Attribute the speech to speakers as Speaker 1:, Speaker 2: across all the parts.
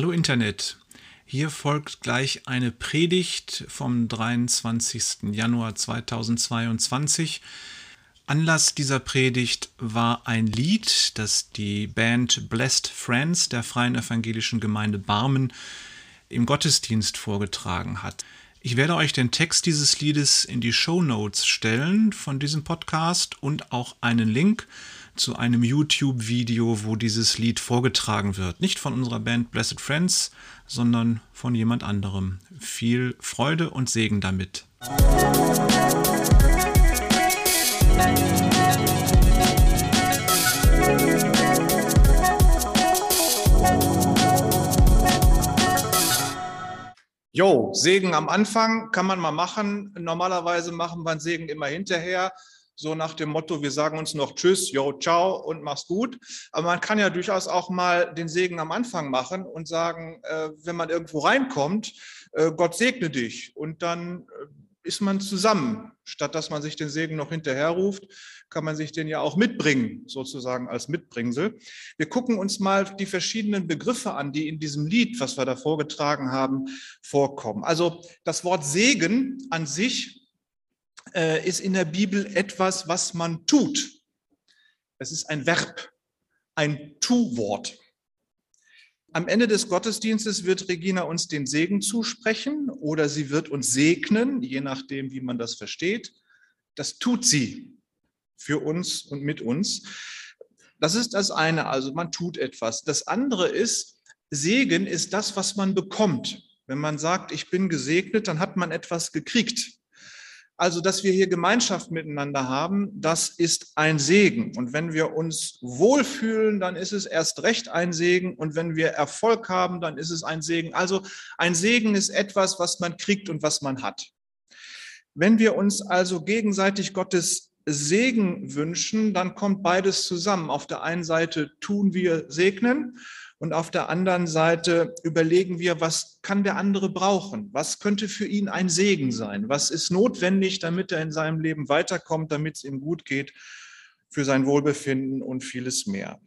Speaker 1: Hallo Internet. Hier folgt gleich eine Predigt vom 23. Januar 2022. Anlass dieser Predigt war ein Lied, das die Band Blessed Friends der Freien Evangelischen Gemeinde Barmen im Gottesdienst vorgetragen hat. Ich werde euch den Text dieses Liedes in die Show Notes stellen von diesem Podcast und auch einen Link zu einem YouTube-Video, wo dieses Lied vorgetragen wird. Nicht von unserer Band Blessed Friends, sondern von jemand anderem. Viel Freude und Segen damit. Jo, Segen am Anfang kann man mal machen. Normalerweise machen wir einen Segen immer hinterher so nach dem Motto, wir sagen uns noch Tschüss, yo, ciao und mach's gut. Aber man kann ja durchaus auch mal den Segen am Anfang machen und sagen, äh, wenn man irgendwo reinkommt, äh, Gott segne dich. Und dann äh, ist man zusammen. Statt dass man sich den Segen noch hinterher ruft, kann man sich den ja auch mitbringen, sozusagen als Mitbringsel. Wir gucken uns mal die verschiedenen Begriffe an, die in diesem Lied, was wir da vorgetragen haben, vorkommen. Also das Wort Segen an sich äh, ist in der Bibel etwas, was man tut. Es ist ein Verb, ein Tu-Wort. Am Ende des Gottesdienstes wird Regina uns den Segen zusprechen oder sie wird uns segnen, je nachdem, wie man das versteht. Das tut sie für uns und mit uns. Das ist das eine, also man tut etwas. Das andere ist, Segen ist das, was man bekommt. Wenn man sagt, ich bin gesegnet, dann hat man etwas gekriegt. Also, dass wir hier Gemeinschaft miteinander haben, das ist ein Segen. Und wenn wir uns wohlfühlen, dann ist es erst recht ein Segen. Und wenn wir Erfolg haben, dann ist es ein Segen. Also ein Segen ist etwas, was man kriegt und was man hat. Wenn wir uns also gegenseitig Gottes Segen wünschen, dann kommt beides zusammen. Auf der einen Seite tun wir segnen und auf der anderen Seite überlegen wir, was kann der andere brauchen? Was könnte für ihn ein Segen sein? Was ist notwendig, damit er in seinem Leben weiterkommt, damit es ihm gut geht, für sein Wohlbefinden und vieles mehr?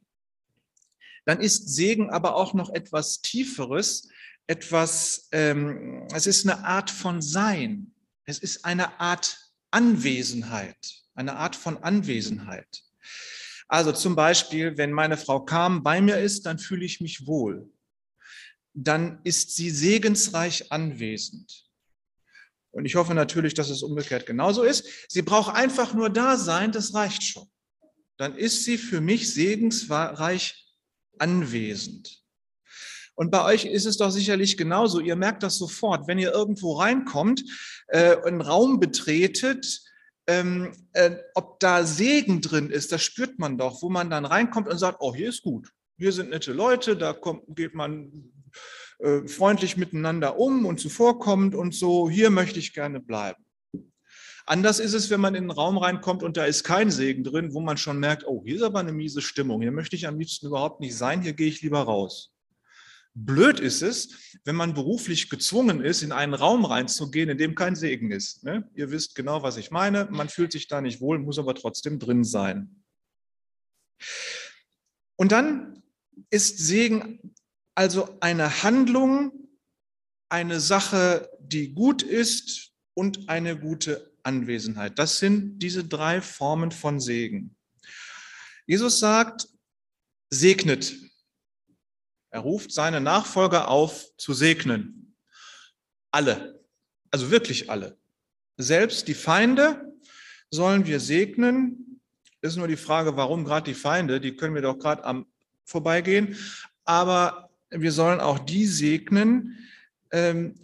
Speaker 1: Dann ist Segen aber auch noch etwas Tieferes, etwas, ähm, es ist eine Art von Sein. Es ist eine Art Anwesenheit, eine Art von Anwesenheit. Also zum Beispiel, wenn meine Frau Kam bei mir ist, dann fühle ich mich wohl. Dann ist sie segensreich anwesend. Und ich hoffe natürlich, dass es umgekehrt genauso ist. Sie braucht einfach nur da sein, das reicht schon. Dann ist sie für mich segensreich anwesend. Und bei euch ist es doch sicherlich genauso. Ihr merkt das sofort, wenn ihr irgendwo reinkommt, äh, einen Raum betretet, ähm, äh, ob da Segen drin ist, das spürt man doch, wo man dann reinkommt und sagt, oh, hier ist gut, hier sind nette Leute, da kommt, geht man äh, freundlich miteinander um und zuvorkommend und so, hier möchte ich gerne bleiben. Anders ist es, wenn man in einen Raum reinkommt und da ist kein Segen drin, wo man schon merkt, oh, hier ist aber eine miese Stimmung, hier möchte ich am liebsten überhaupt nicht sein, hier gehe ich lieber raus. Blöd ist es, wenn man beruflich gezwungen ist, in einen Raum reinzugehen, in dem kein Segen ist. Ne? Ihr wisst genau, was ich meine. Man fühlt sich da nicht wohl, muss aber trotzdem drin sein. Und dann ist Segen also eine Handlung, eine Sache, die gut ist und eine gute Anwesenheit. Das sind diese drei Formen von Segen. Jesus sagt, segnet er ruft seine Nachfolger auf, zu segnen. Alle, also wirklich alle. Selbst die Feinde sollen wir segnen. Ist nur die Frage, warum gerade die Feinde? Die können wir doch gerade am vorbeigehen. Aber wir sollen auch die segnen. Ähm,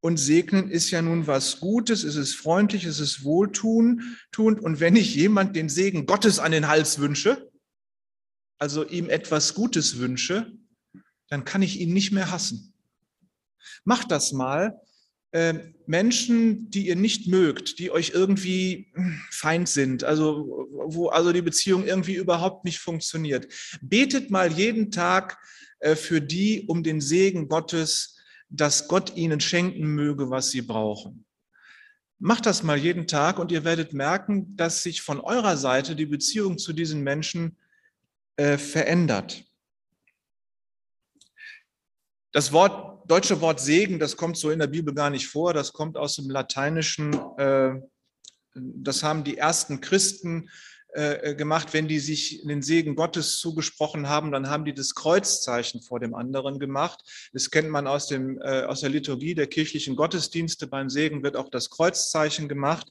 Speaker 1: und segnen ist ja nun was Gutes, es ist freundlich, es ist wohltuend. Und wenn ich jemand den Segen Gottes an den Hals wünsche, also ihm etwas Gutes wünsche, dann kann ich ihn nicht mehr hassen. Macht das mal. Äh, Menschen, die ihr nicht mögt, die euch irgendwie hm, feind sind, also wo also die Beziehung irgendwie überhaupt nicht funktioniert. Betet mal jeden Tag äh, für die um den Segen Gottes, dass Gott ihnen schenken möge, was sie brauchen. Macht das mal jeden Tag und ihr werdet merken, dass sich von eurer Seite die Beziehung zu diesen Menschen äh, verändert. Das Wort, deutsche Wort Segen, das kommt so in der Bibel gar nicht vor. Das kommt aus dem Lateinischen. Äh, das haben die ersten Christen äh, gemacht, wenn die sich den Segen Gottes zugesprochen haben, dann haben die das Kreuzzeichen vor dem anderen gemacht. Das kennt man aus, dem, äh, aus der Liturgie der kirchlichen Gottesdienste. Beim Segen wird auch das Kreuzzeichen gemacht.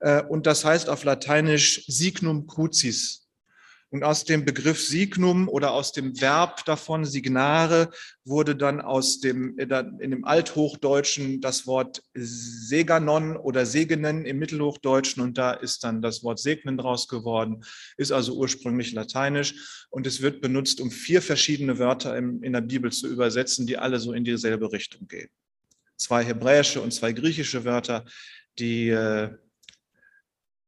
Speaker 1: Äh, und das heißt auf Lateinisch Signum Crucis. Und aus dem Begriff Signum oder aus dem Verb davon, Signare, wurde dann aus dem, in dem Althochdeutschen das Wort Seganon oder Segenen im Mittelhochdeutschen und da ist dann das Wort Segnen draus geworden, ist also ursprünglich lateinisch und es wird benutzt, um vier verschiedene Wörter in der Bibel zu übersetzen, die alle so in dieselbe Richtung gehen. Zwei hebräische und zwei griechische Wörter, die äh,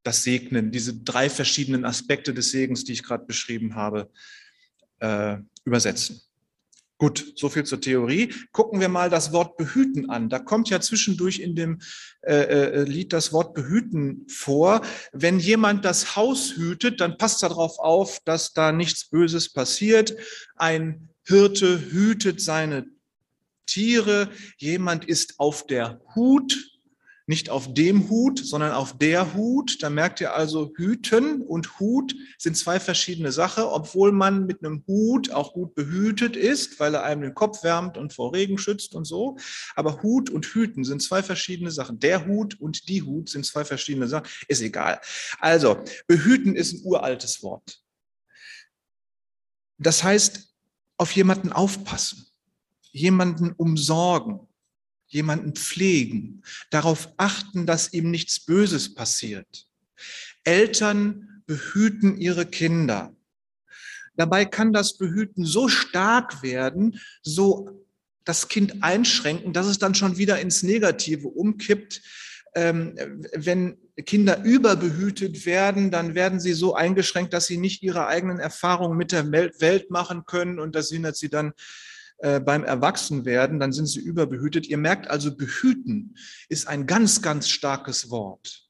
Speaker 1: das Segnen, diese drei verschiedenen Aspekte des Segens, die ich gerade beschrieben habe, äh, übersetzen. Gut, so viel zur Theorie. Gucken wir mal das Wort behüten an. Da kommt ja zwischendurch in dem äh, äh, Lied das Wort behüten vor. Wenn jemand das Haus hütet, dann passt darauf auf, dass da nichts Böses passiert. Ein Hirte hütet seine Tiere. Jemand ist auf der Hut nicht auf dem Hut, sondern auf der Hut. Da merkt ihr also, Hüten und Hut sind zwei verschiedene Sachen, obwohl man mit einem Hut auch gut behütet ist, weil er einem den Kopf wärmt und vor Regen schützt und so. Aber Hut und Hüten sind zwei verschiedene Sachen. Der Hut und die Hut sind zwei verschiedene Sachen. Ist egal. Also, behüten ist ein uraltes Wort. Das heißt, auf jemanden aufpassen, jemanden umsorgen, jemanden pflegen, darauf achten, dass ihm nichts Böses passiert. Eltern behüten ihre Kinder. Dabei kann das Behüten so stark werden, so das Kind einschränken, dass es dann schon wieder ins Negative umkippt. Ähm, wenn Kinder überbehütet werden, dann werden sie so eingeschränkt, dass sie nicht ihre eigenen Erfahrungen mit der Welt machen können und das hindert sie dann äh, beim Erwachsenwerden, dann sind sie überbehütet. Ihr merkt also, behüten ist ein ganz, ganz starkes Wort.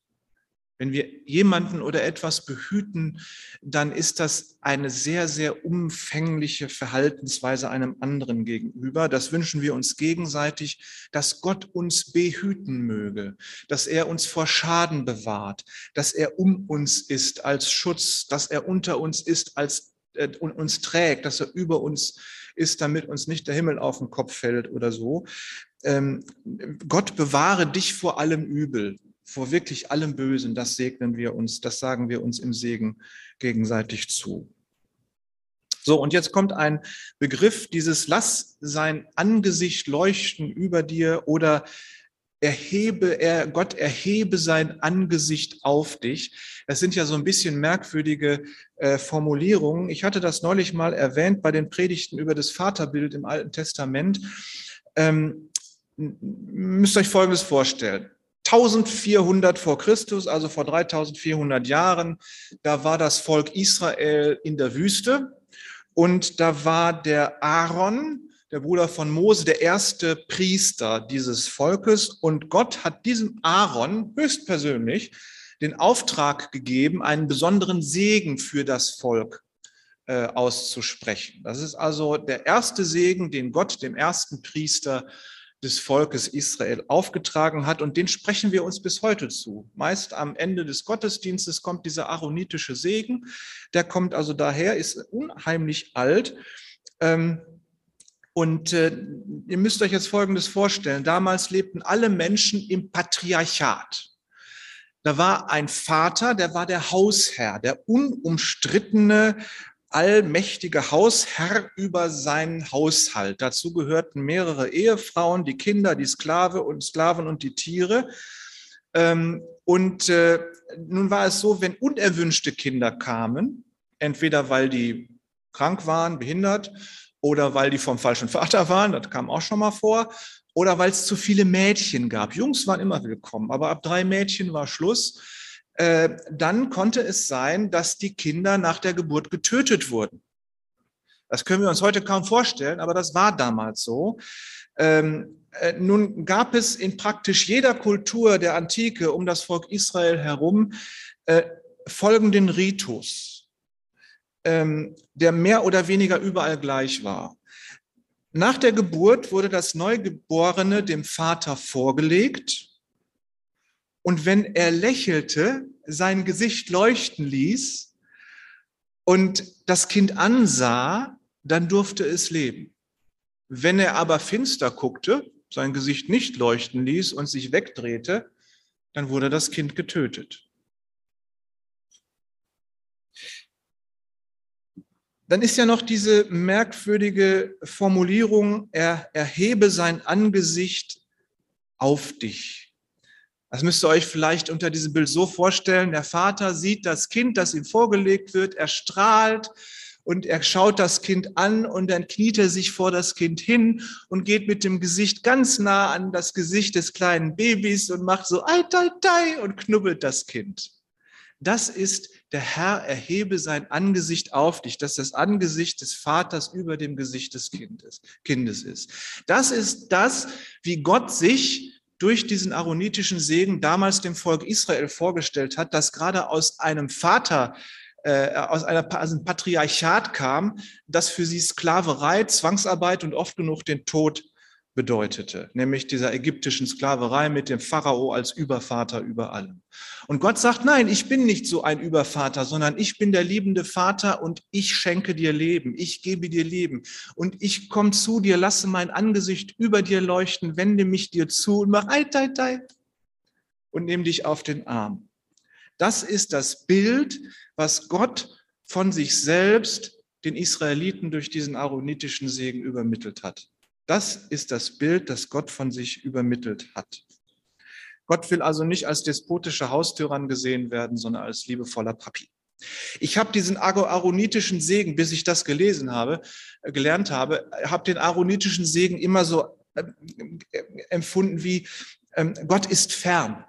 Speaker 1: Wenn wir jemanden oder etwas behüten, dann ist das eine sehr, sehr umfängliche Verhaltensweise einem anderen gegenüber. Das wünschen wir uns gegenseitig, dass Gott uns behüten möge, dass er uns vor Schaden bewahrt, dass er um uns ist als Schutz, dass er unter uns ist als äh, und uns trägt, dass er über uns ist, damit uns nicht der Himmel auf den Kopf fällt oder so. Ähm, Gott bewahre dich vor allem Übel, vor wirklich allem Bösen. Das segnen wir uns, das sagen wir uns im Segen gegenseitig zu. So, und jetzt kommt ein Begriff, dieses Lass sein Angesicht leuchten über dir oder erhebe, er, Gott erhebe sein Angesicht auf dich. Das sind ja so ein bisschen merkwürdige äh, Formulierungen. Ich hatte das neulich mal erwähnt bei den Predigten über das Vaterbild im Alten Testament. Ähm, müsst euch Folgendes vorstellen. 1400 vor Christus, also vor 3400 Jahren, da war das Volk Israel in der Wüste und da war der Aaron, der Bruder von Mose, der erste Priester dieses Volkes. Und Gott hat diesem Aaron höchstpersönlich den Auftrag gegeben, einen besonderen Segen für das Volk äh, auszusprechen. Das ist also der erste Segen, den Gott dem ersten Priester des Volkes Israel aufgetragen hat. Und den sprechen wir uns bis heute zu. Meist am Ende des Gottesdienstes kommt dieser aaronitische Segen. Der kommt also daher, ist unheimlich alt. Ähm, und äh, ihr müsst euch jetzt Folgendes vorstellen. Damals lebten alle Menschen im Patriarchat. Da war ein Vater, der war der Hausherr, der unumstrittene, allmächtige Hausherr über seinen Haushalt. Dazu gehörten mehrere Ehefrauen, die Kinder, die Sklave und Sklaven und die Tiere. Ähm, und äh, nun war es so, wenn unerwünschte Kinder kamen, entweder weil die krank waren, behindert oder weil die vom falschen Vater waren, das kam auch schon mal vor, oder weil es zu viele Mädchen gab. Jungs waren immer willkommen, aber ab drei Mädchen war Schluss. Äh, dann konnte es sein, dass die Kinder nach der Geburt getötet wurden. Das können wir uns heute kaum vorstellen, aber das war damals so. Ähm, äh, nun gab es in praktisch jeder Kultur der Antike um das Volk Israel herum äh, folgenden Ritus ähm, der mehr oder weniger überall gleich war. Nach der Geburt wurde das Neugeborene dem Vater vorgelegt und wenn er lächelte, sein Gesicht leuchten ließ und das Kind ansah, dann durfte es leben. Wenn er aber finster guckte, sein Gesicht nicht leuchten ließ und sich wegdrehte, dann wurde das Kind getötet. Dann ist ja noch diese merkwürdige Formulierung, er erhebe sein Angesicht auf dich. Das müsst ihr euch vielleicht unter diesem Bild so vorstellen. Der Vater sieht das Kind, das ihm vorgelegt wird, er strahlt und er schaut das Kind an und dann kniet er sich vor das Kind hin und geht mit dem Gesicht ganz nah an das Gesicht des kleinen Babys und macht so ei, ei, ei und knubbelt das Kind. Das ist der Herr erhebe sein Angesicht auf dich, dass das Angesicht des Vaters über dem Gesicht des Kindes, Kindes ist. Das ist das, wie Gott sich durch diesen aaronitischen Segen damals dem Volk Israel vorgestellt hat, das gerade aus einem Vater, äh, aus, einer, aus einem Patriarchat kam, das für sie Sklaverei, Zwangsarbeit und oft genug den Tod bedeutete, nämlich dieser ägyptischen Sklaverei mit dem Pharao als Übervater über allem. Und Gott sagt, nein, ich bin nicht so ein Übervater, sondern ich bin der liebende Vater und ich schenke dir Leben, ich gebe dir Leben und ich komme zu dir, lasse mein Angesicht über dir leuchten, wende mich dir zu und mach ei, ei, ei und nehme dich auf den Arm. Das ist das Bild, was Gott von sich selbst den Israeliten durch diesen aaronitischen Segen übermittelt hat. Das ist das Bild, das Gott von sich übermittelt hat. Gott will also nicht als despotischer Haustyrann gesehen werden, sondern als liebevoller Papi. Ich habe diesen aaronitischen Segen, bis ich das gelesen habe, äh, gelernt habe, habe den aaronitischen Segen immer so äh, empfunden wie ähm, Gott ist fern.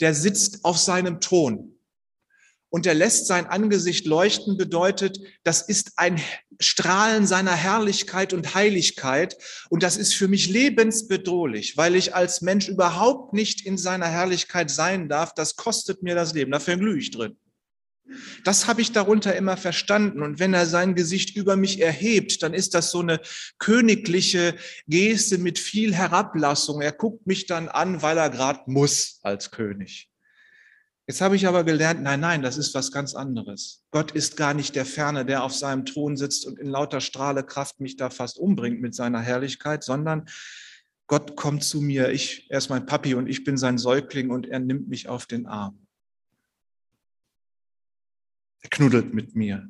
Speaker 1: Der sitzt auf seinem Thron und er lässt sein Angesicht leuchten, bedeutet, das ist ein Strahlen seiner Herrlichkeit und Heiligkeit. Und das ist für mich lebensbedrohlich, weil ich als Mensch überhaupt nicht in seiner Herrlichkeit sein darf. Das kostet mir das Leben. Dafür glühe ich drin. Das habe ich darunter immer verstanden. Und wenn er sein Gesicht über mich erhebt, dann ist das so eine königliche Geste mit viel Herablassung. Er guckt mich dann an, weil er gerade muss als König. Jetzt habe ich aber gelernt, nein, nein, das ist was ganz anderes. Gott ist gar nicht der Ferne, der auf seinem Thron sitzt und in lauter Strahlekraft mich da fast umbringt mit seiner Herrlichkeit, sondern Gott kommt zu mir. Ich, er ist mein Papi und ich bin sein Säugling und er nimmt mich auf den Arm. Er knuddelt mit mir.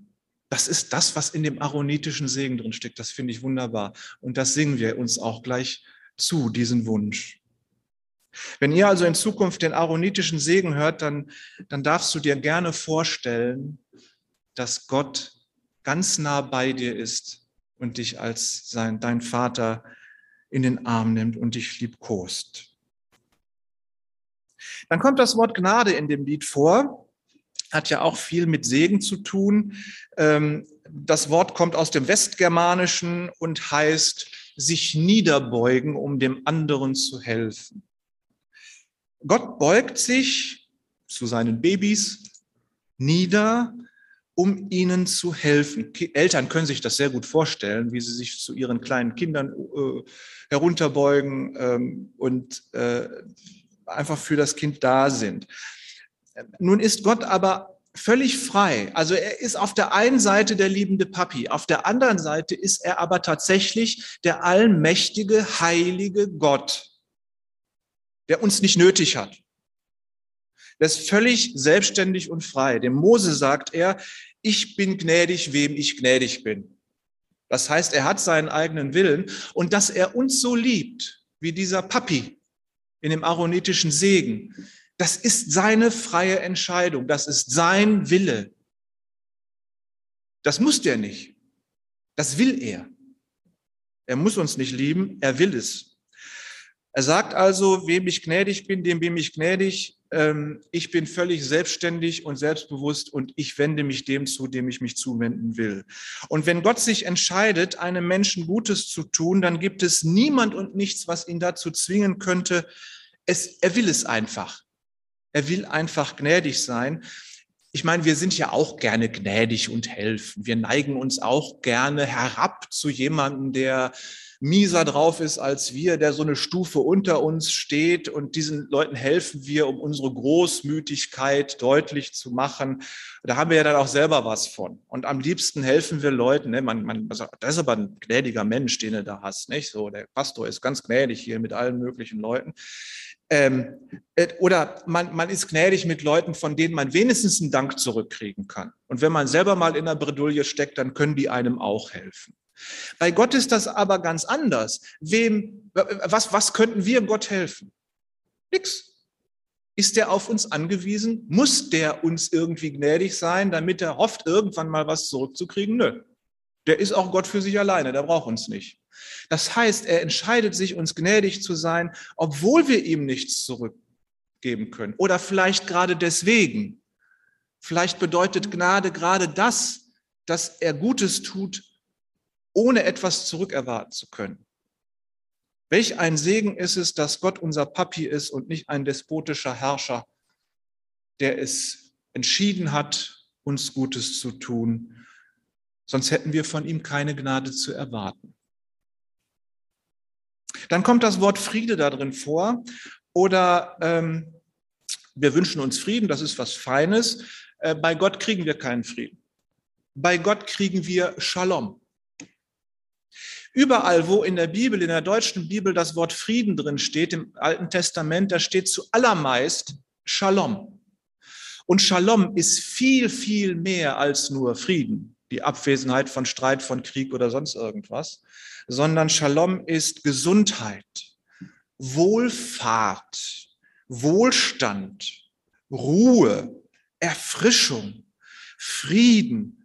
Speaker 1: Das ist das, was in dem aaronitischen Segen drin steckt. Das finde ich wunderbar. Und das singen wir uns auch gleich zu, diesen Wunsch. Wenn ihr also in Zukunft den aaronitischen Segen hört, dann, dann darfst du dir gerne vorstellen, dass Gott ganz nah bei dir ist und dich als sein, dein Vater in den Arm nimmt und dich liebkost. Dann kommt das Wort Gnade in dem Lied vor, hat ja auch viel mit Segen zu tun. Ähm, das Wort kommt aus dem Westgermanischen und heißt sich niederbeugen, um dem anderen zu helfen. Gott beugt sich zu seinen Babys nieder, um ihnen zu helfen. Eltern können sich das sehr gut vorstellen, wie sie sich zu ihren kleinen Kindern äh, herunterbeugen ähm, und äh, einfach für das Kind da sind. Nun ist Gott aber völlig frei. Also er ist auf der einen Seite der liebende Papi, auf der anderen Seite ist er aber tatsächlich der allmächtige, heilige Gott der uns nicht nötig hat. Der ist völlig selbstständig und frei. Dem Mose sagt er, ich bin gnädig, wem ich gnädig bin. Das heißt, er hat seinen eigenen Willen und dass er uns so liebt, wie dieser Papi in dem aaronitischen Segen, das ist seine freie Entscheidung, das ist sein Wille. Das muss der nicht. Das will er. Er muss uns nicht lieben, er will es. Er sagt also, wem ich gnädig bin, dem bin ich gnädig. Ähm, ich bin völlig selbstständig und selbstbewusst und ich wende mich dem zu, dem ich mich zuwenden will. Und wenn Gott sich entscheidet, einem Menschen Gutes zu tun, dann gibt es niemand und nichts, was ihn dazu zwingen könnte. Es, er will es einfach. Er will einfach gnädig sein. ich meine, wir sind ja auch gerne gnädig und helfen. Wir neigen uns auch gerne herab zu jemandem, der mieser drauf ist als wir, der so eine Stufe unter uns steht. Und diesen Leuten helfen wir, um unsere Großmütigkeit deutlich zu machen. Da haben wir ja dann auch selber was von. Und am liebsten helfen wir Leuten. Ne? Man, man, also das ist aber ein gnädiger Mensch, den du da hast. Nicht so, der Pastor ist ganz gnädig hier mit allen möglichen Leuten. Ähm, äh, oder man, man ist gnädig mit Leuten, von denen man wenigstens einen Dank zurückkriegen kann. Und wenn man selber mal in der Bredouille steckt, dann können die einem auch helfen. Bei Gott ist das aber ganz anders. Wem, was, was könnten wir Gott helfen? Nix. Ist der auf uns angewiesen? Muss der uns irgendwie gnädig sein, damit er hofft, irgendwann mal was zurückzukriegen? Nö. Der ist auch Gott für sich alleine, der braucht uns nicht. Das heißt, er entscheidet sich, uns gnädig zu sein, obwohl wir ihm nichts zurückgeben können. Oder vielleicht gerade deswegen. Vielleicht bedeutet Gnade gerade das, dass er Gutes tut, ohne etwas zurückerwarten zu können. Welch ein Segen ist es, dass Gott unser Papi ist und nicht ein despotischer Herrscher, der es entschieden hat, uns Gutes zu tun. Sonst hätten wir von ihm keine Gnade zu erwarten. Dann kommt das Wort Friede da drin vor. Oder ähm, wir wünschen uns Frieden, das ist was Feines. Äh, bei Gott kriegen wir keinen Frieden. Bei Gott kriegen wir Shalom. Überall, wo in der Bibel, in der deutschen Bibel das Wort Frieden drin steht, im Alten Testament, da steht zuallermeist Shalom. Und Shalom ist viel, viel mehr als nur Frieden, die Abwesenheit von Streit, von Krieg oder sonst irgendwas, sondern Shalom ist Gesundheit, Wohlfahrt, Wohlstand, Ruhe, Erfrischung, Frieden,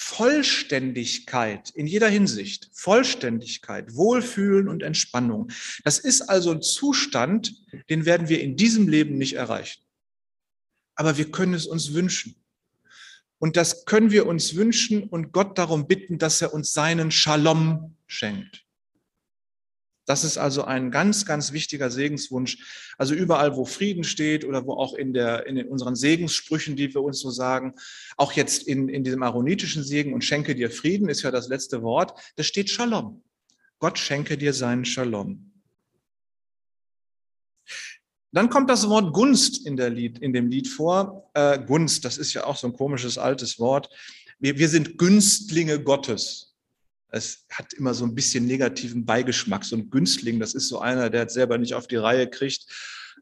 Speaker 1: Vollständigkeit in jeder Hinsicht, Vollständigkeit, Wohlfühlen und Entspannung. Das ist also ein Zustand, den werden wir in diesem Leben nicht erreichen. Aber wir können es uns wünschen. Und das können wir uns wünschen und Gott darum bitten, dass er uns seinen Shalom schenkt. Das ist also ein ganz, ganz wichtiger Segenswunsch. Also überall, wo Frieden steht oder wo auch in, der, in unseren Segenssprüchen, die wir uns so sagen, auch jetzt in, in diesem aaronitischen Segen und schenke dir Frieden ist ja das letzte Wort, da steht Shalom. Gott schenke dir seinen Shalom. Dann kommt das Wort Gunst in, der Lied, in dem Lied vor. Äh, Gunst, das ist ja auch so ein komisches altes Wort. Wir, wir sind Günstlinge Gottes es hat immer so ein bisschen negativen Beigeschmack. So ein Günstling, das ist so einer, der es selber nicht auf die Reihe kriegt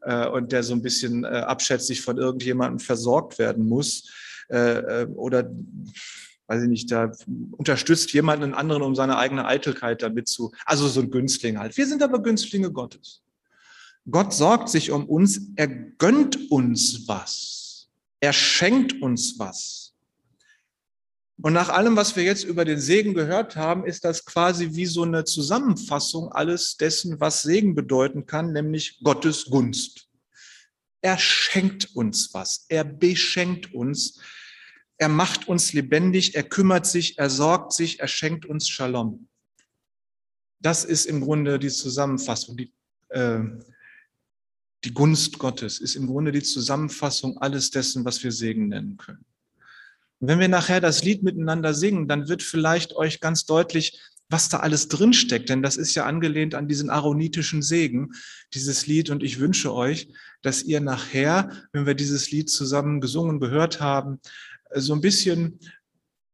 Speaker 1: äh, und der so ein bisschen äh, abschätzig von irgendjemandem versorgt werden muss. Äh, äh, oder weiß ich nicht, da unterstützt jemand einen anderen, um seine eigene Eitelkeit damit zu. Also so ein Günstling halt. Wir sind aber Günstlinge Gottes. Gott sorgt sich um uns, er gönnt uns was. Er schenkt uns was. Und nach allem, was wir jetzt über den Segen gehört haben, ist das quasi wie so eine Zusammenfassung alles dessen, was Segen bedeuten kann, nämlich Gottes Gunst. Er schenkt uns was, er beschenkt uns, er macht uns lebendig, er kümmert sich, er sorgt sich, er schenkt uns Shalom. Das ist im Grunde die Zusammenfassung, die, äh, die Gunst Gottes ist im Grunde die Zusammenfassung alles dessen, was wir Segen nennen können. Und wenn wir nachher das Lied miteinander singen, dann wird vielleicht euch ganz deutlich, was da alles drinsteckt. Denn das ist ja angelehnt an diesen aaronitischen Segen, dieses Lied. Und ich wünsche euch, dass ihr nachher, wenn wir dieses Lied zusammen gesungen, gehört haben, so ein bisschen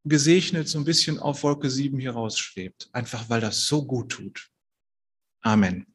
Speaker 1: gesegnet, so ein bisschen auf Wolke 7 hier rausschwebt. Einfach weil das so gut tut. Amen.